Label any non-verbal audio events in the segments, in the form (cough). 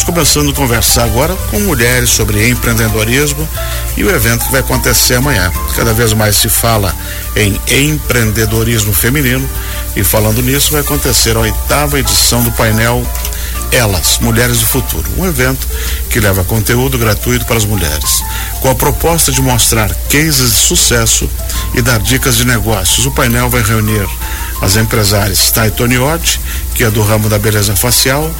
Estamos começando a conversar agora com mulheres sobre empreendedorismo e o evento que vai acontecer amanhã. Cada vez mais se fala em empreendedorismo feminino e falando nisso vai acontecer a oitava edição do painel elas, Mulheres do Futuro, um evento que leva conteúdo gratuito para as mulheres, com a proposta de mostrar cases de sucesso e dar dicas de negócios. O painel vai reunir as empresárias Taitoniotti, que é do ramo da beleza facial,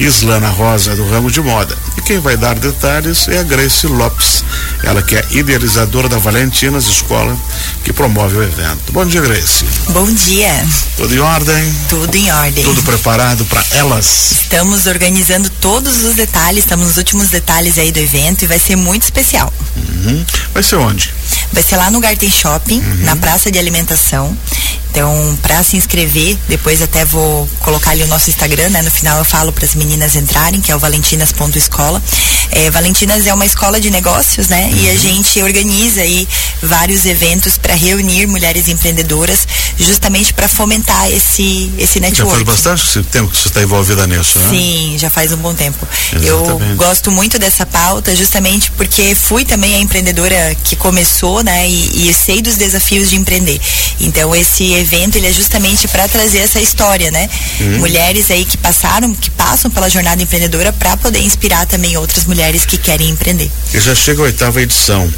Islana Rosa, do ramo de moda. E quem vai dar detalhes é a Grace Lopes, ela que é idealizadora da Valentinas Escola, que promove o evento. Bom dia, Grace. Bom dia. Tudo em ordem? Tudo em ordem. Tudo preparado para elas? Estamos organizando todos os detalhes, estamos nos últimos detalhes aí do evento e vai ser muito especial. Uhum. Vai ser onde? Vai ser lá no Garten Shopping, uhum. na praça de alimentação. Então, para se inscrever, depois até vou colocar ali o nosso Instagram, né? No final eu falo para as meninas entrarem, que é o valentinas.escola. É, Valentinas é uma escola de negócios, né? Uhum. E a gente organiza aí vários eventos para reunir mulheres empreendedoras, justamente para fomentar esse esse network. Já faz bastante tempo que você está envolvida nisso, né? Sim, já faz um bom tempo. Exatamente. Eu gosto muito dessa pauta, justamente porque fui também a empreendedora que começou, né? E, e sei dos desafios de empreender. Então esse evento ele é justamente para trazer essa história, né? Uhum. Mulheres aí que passaram, que passam pela jornada empreendedora para poder inspirar também outras mulheres que querem empreender. E já chega a oitava edição.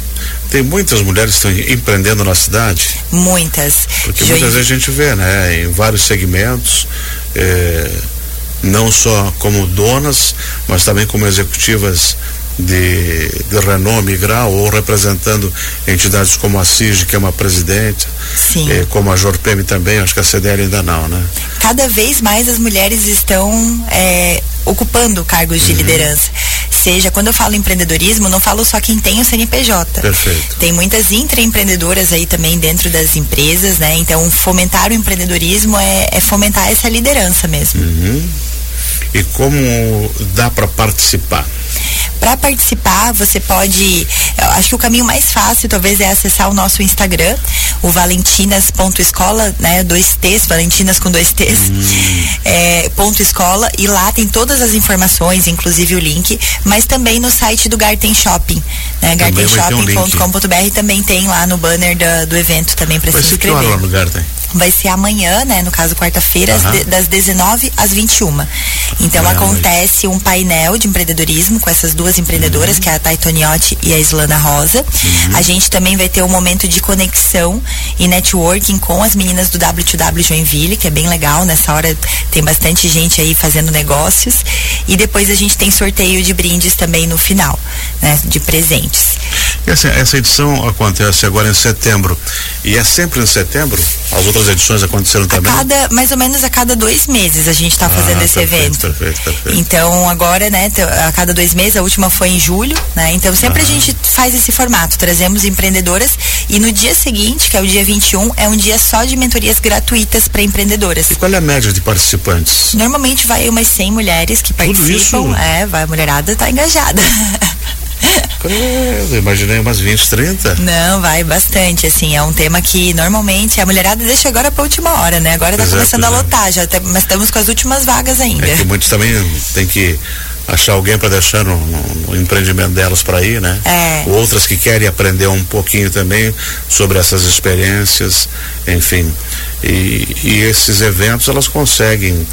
Tem muitas mulheres que estão empreendendo na cidade? Muitas. Porque muitas vezes a gente vê, né, em vários segmentos, é, não só como donas, mas também como executivas de, de renome grau ou representando entidades como a CIG, que é uma presidente, eh, como a Jorpem também, acho que a CDL ainda não, né? Cada vez mais as mulheres estão é, ocupando cargos de uhum. liderança. Seja, quando eu falo empreendedorismo, não falo só quem tem o CNPJ. Perfeito. Tem muitas intraempreendedoras aí também dentro das empresas, né? Então, fomentar o empreendedorismo é, é fomentar essa liderança mesmo. Uhum. E como dá para participar? Para participar, você pode. acho que o caminho mais fácil talvez é acessar o nosso Instagram, o valentinas.escola, né? Dois T's, Valentinas com dois T's, hum. é, ponto escola, e lá tem todas as informações, inclusive o link, mas também no site do Garten Shopping, né? gartenshopping.com.br também tem lá no banner do, do evento também para se inscrever. Que hora lá no Garten? Vai ser amanhã, né? No caso, quarta-feira, uhum. das 19 às 21. Então acontece um painel de empreendedorismo com essas duas empreendedoras, uhum. que é a Taitoniotti e a Islana Rosa. Uhum. A gente também vai ter um momento de conexão e networking com as meninas do W2W Joinville, que é bem legal. Nessa hora tem bastante gente aí fazendo negócios. E depois a gente tem sorteio de brindes também no final, né? De presentes. Essa, essa edição acontece agora em setembro. E é sempre em setembro? As outras edições aconteceram também? A cada, mais ou menos a cada dois meses a gente está fazendo ah, esse perfeito, evento. Perfeito, perfeito. Então agora, né, a cada dois meses, a última foi em julho, né? Então sempre ah. a gente faz esse formato, trazemos empreendedoras e no dia seguinte, que é o dia 21, é um dia só de mentorias gratuitas para empreendedoras. E qual é a média de participantes? Normalmente vai umas 100 mulheres que Tudo participam. Isso? É, vai, a mulherada tá engajada. (laughs) Eu imaginei umas 20, 30. Não, vai bastante, assim, é um tema que normalmente a mulherada deixa agora pra última hora, né? Agora tá começando a é. lotar, já tá, mas estamos com as últimas vagas ainda. É que muitos também tem que achar alguém para deixar no, no, empreendimento delas para ir, né? É. Outras que querem aprender um pouquinho também sobre essas experiências, enfim. E, e esses eventos elas conseguem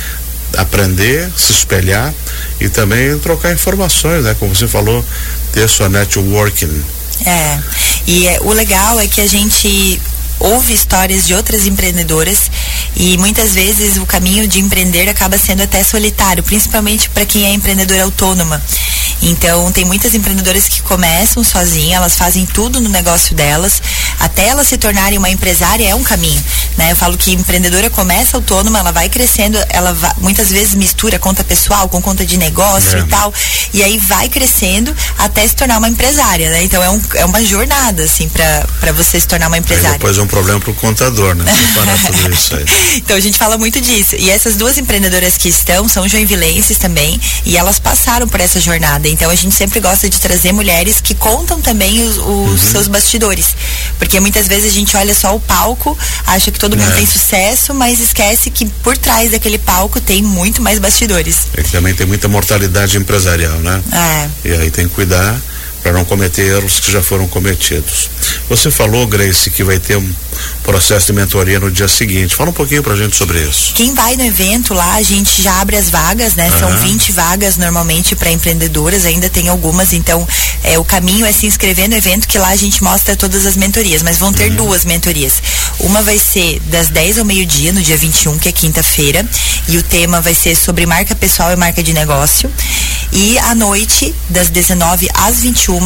aprender, se espelhar e também trocar informações, né? Como você falou, ter sua networking. É. E é, o legal é que a gente ouve histórias de outras empreendedoras e muitas vezes o caminho de empreender acaba sendo até solitário, principalmente para quem é empreendedora autônoma. Então, tem muitas empreendedoras que começam sozinhas, elas fazem tudo no negócio delas, até elas se tornarem uma empresária é um caminho, né? Eu falo que empreendedora começa autônoma, ela vai crescendo, ela vai, muitas vezes mistura conta pessoal com conta de negócio é. e tal, e aí vai crescendo até se tornar uma empresária, né? Então, é, um, é uma jornada, assim, para você se tornar uma empresária. Aí depois é um problema pro contador, né? (laughs) tudo isso aí. então, a gente fala muito disso. E essas duas empreendedoras que estão são joinvilenses também, e elas passaram por essa jornada Então a gente sempre gosta de trazer mulheres que contam também os, os uhum. seus bastidores. Porque muitas vezes a gente olha só o palco, acha que todo mundo é. tem sucesso, mas esquece que por trás daquele palco tem muito mais bastidores. E também tem muita mortalidade empresarial, né? É. E aí tem que cuidar para não cometer erros que já foram cometidos. Você falou, Grace, que vai ter um processo de mentoria no dia seguinte. Fala um pouquinho pra gente sobre isso. Quem vai no evento lá, a gente já abre as vagas, né? Uhum. São 20 vagas normalmente para empreendedoras, ainda tem algumas, então é, o caminho é se inscrever no evento que lá a gente mostra todas as mentorias, mas vão ter uhum. duas mentorias. Uma vai ser das 10 ao meio-dia, no dia 21, que é quinta-feira, e o tema vai ser sobre marca pessoal e marca de negócio. E à noite, das 19 às 21,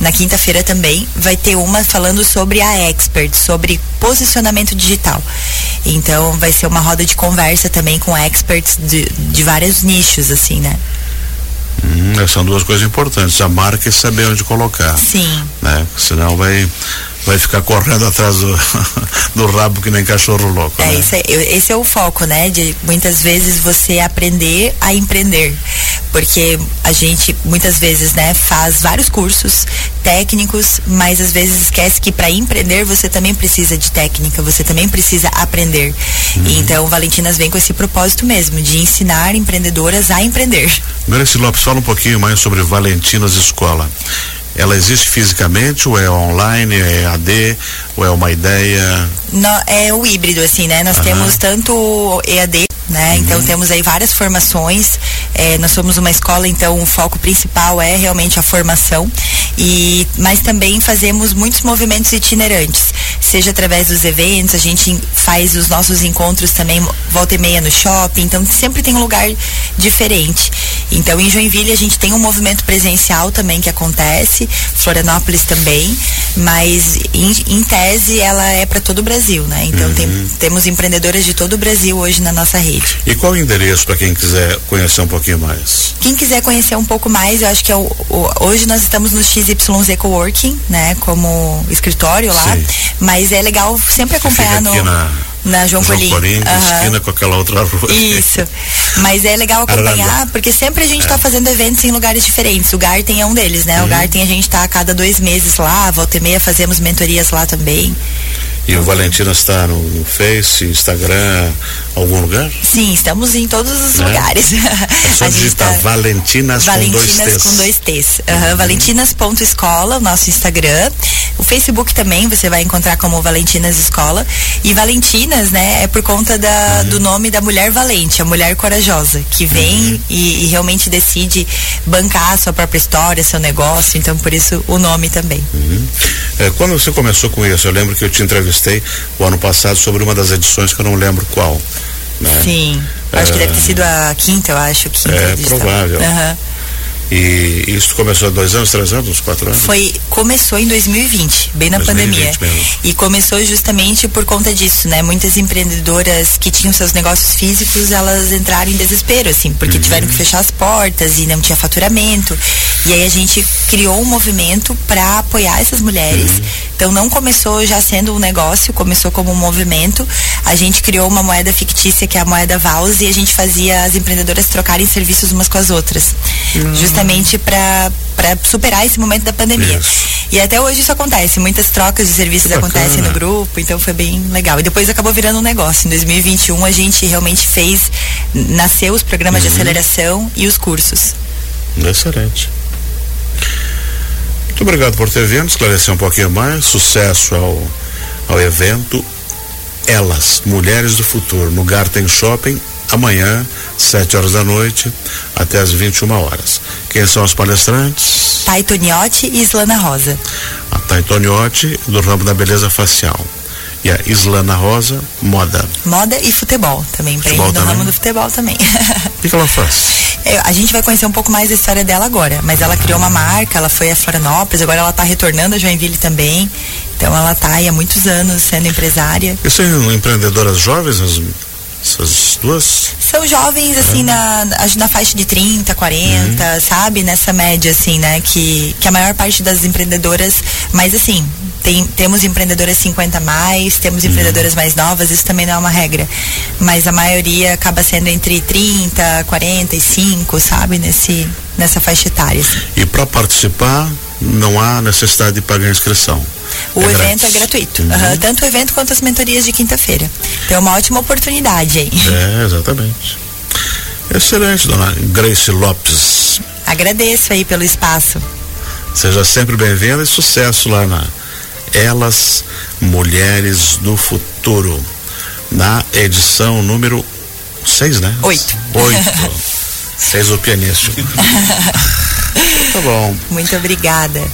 na quinta-feira também, vai ter uma falando sobre a Expert, sobre posicionamento digital. Então vai ser uma roda de conversa também com experts de, de vários nichos, assim, né? Hum, são duas coisas importantes, a marca e saber onde colocar. Sim. Né? Senão vai vai ficar correndo atrás do, (laughs) do rabo que nem cachorro louco. É, né? esse, é, esse é o foco, né? De muitas vezes você aprender a empreender. Porque a gente muitas vezes, né, faz vários cursos técnicos, mas às vezes esquece que para empreender você também precisa de técnica, você também precisa aprender. Uhum. Então, Valentinas vem com esse propósito mesmo, de ensinar empreendedoras a empreender. Grace Lopes, fala um pouquinho mais sobre Valentinas Escola. Ela existe fisicamente ou é online, é AD, ou é uma ideia? Não, é o híbrido, assim, né? Nós temos tanto EAD né? Então, uhum. Então temos aí várias formações. É, nós somos uma escola, então o foco principal é realmente a formação. E mas também fazemos muitos movimentos itinerantes, seja através dos eventos, a gente faz os nossos encontros também volta e meia no shopping, então sempre tem um lugar diferente. Então em Joinville a gente tem um movimento presencial também que acontece, Florianópolis também, mas em, em tese ela é para todo o Brasil, né? Então uhum. tem, temos empreendedoras de todo o Brasil hoje na nossa rede. E qual o endereço para quem quiser conhecer um pouquinho mais? Quem quiser conhecer um pouco mais, eu acho que é o, o, hoje nós estamos no XYZ Coworking, né, como escritório lá, Sim. mas é legal sempre acompanhar no na, na João, João Colim, Colim uhum. esquina com aquela outra rua. Isso. Mas é legal acompanhar, porque sempre a gente está é. fazendo eventos em lugares diferentes. O Garten é um deles, né? Uhum. O Garten a gente está a cada dois meses lá, volta e meia fazemos mentorias lá também. E o Valentina está no, no, Face, Instagram, algum lugar? Sim, estamos em todos os né? lugares. É só (laughs) digitar tá... Valentinas, Valentinas com dois T's. Com dois T's. Uhum. Uhum. Valentinas.escola, o nosso Instagram. O Facebook também você vai encontrar como Valentinas Escola. E Valentinas, né, é por conta da, uhum. do nome da mulher valente, a mulher corajosa, que vem uhum. e, e, realmente decide bancar a sua própria história, seu negócio. Então, por isso o nome também. Uhum. É, quando você começou com isso, eu lembro que eu te entrevistei o ano passado sobre uma das edições que eu não lembro qual. Né? Sim, acho que deve ter sido a quinta, eu acho. Quinta é provável. Uhum. E isso começou há dois anos, três anos, quatro anos? Foi, começou em 2020, bem na 2020 pandemia. Mesmo. E começou justamente por conta disso, né? Muitas empreendedoras que tinham seus negócios físicos, elas entraram em desespero, assim, porque uhum. tiveram que fechar as portas e não tinha faturamento. E aí a gente criou um movimento para apoiar essas mulheres. Uhum. Então não começou já sendo um negócio, começou como um movimento. A gente criou uma moeda fictícia que é a moeda Vals e a gente fazia as empreendedoras trocarem serviços umas com as outras. Uhum. Justamente para superar esse momento da pandemia. Isso. E até hoje isso acontece, muitas trocas de serviços acontecem no grupo, então foi bem legal. E depois acabou virando um negócio. Em 2021 a gente realmente fez, nasceu os programas uhum. de aceleração e os cursos. Excelente. Muito obrigado por ter vindo, esclarecer um pouquinho mais. Sucesso ao, ao evento. Elas, Mulheres do Futuro, no Garten Shopping, amanhã, 7 horas da noite, até as 21 horas. Quem são os palestrantes? Taitoniotti e Islana Rosa. A Taitoniotti, do ramo da beleza facial. E a Islana Rosa, moda. Moda e futebol também, empreende no ramo do futebol também. O que, que ela faz? É, a gente vai conhecer um pouco mais da história dela agora, mas ela criou uma marca, ela foi a Florianópolis, agora ela está retornando a Joinville também. Então ela está aí há muitos anos sendo empresária. E são empreendedoras jovens, as essas duas? São jovens, assim, na, na faixa de 30, 40, uhum. sabe? Nessa média, assim, né? Que, que a maior parte das empreendedoras, mas assim, tem, temos empreendedoras 50 mais, temos uhum. empreendedoras mais novas, isso também não é uma regra. Mas a maioria acaba sendo entre 30, 45, sabe? Nesse, nessa faixa etária. Assim. E para participar, não há necessidade de pagar inscrição. O é evento grátis. é gratuito. Uhum. Uhum. Tanto o evento quanto as mentorias de quinta-feira. Então é uma ótima oportunidade aí. É, exatamente. Excelente, dona Grace Lopes. Agradeço aí pelo espaço. Seja sempre bem-vinda e sucesso lá na Elas Mulheres do Futuro, na edição número 6, né? Oito. Oito. (laughs) Seis o pianista. (laughs) tá bom. Muito obrigada.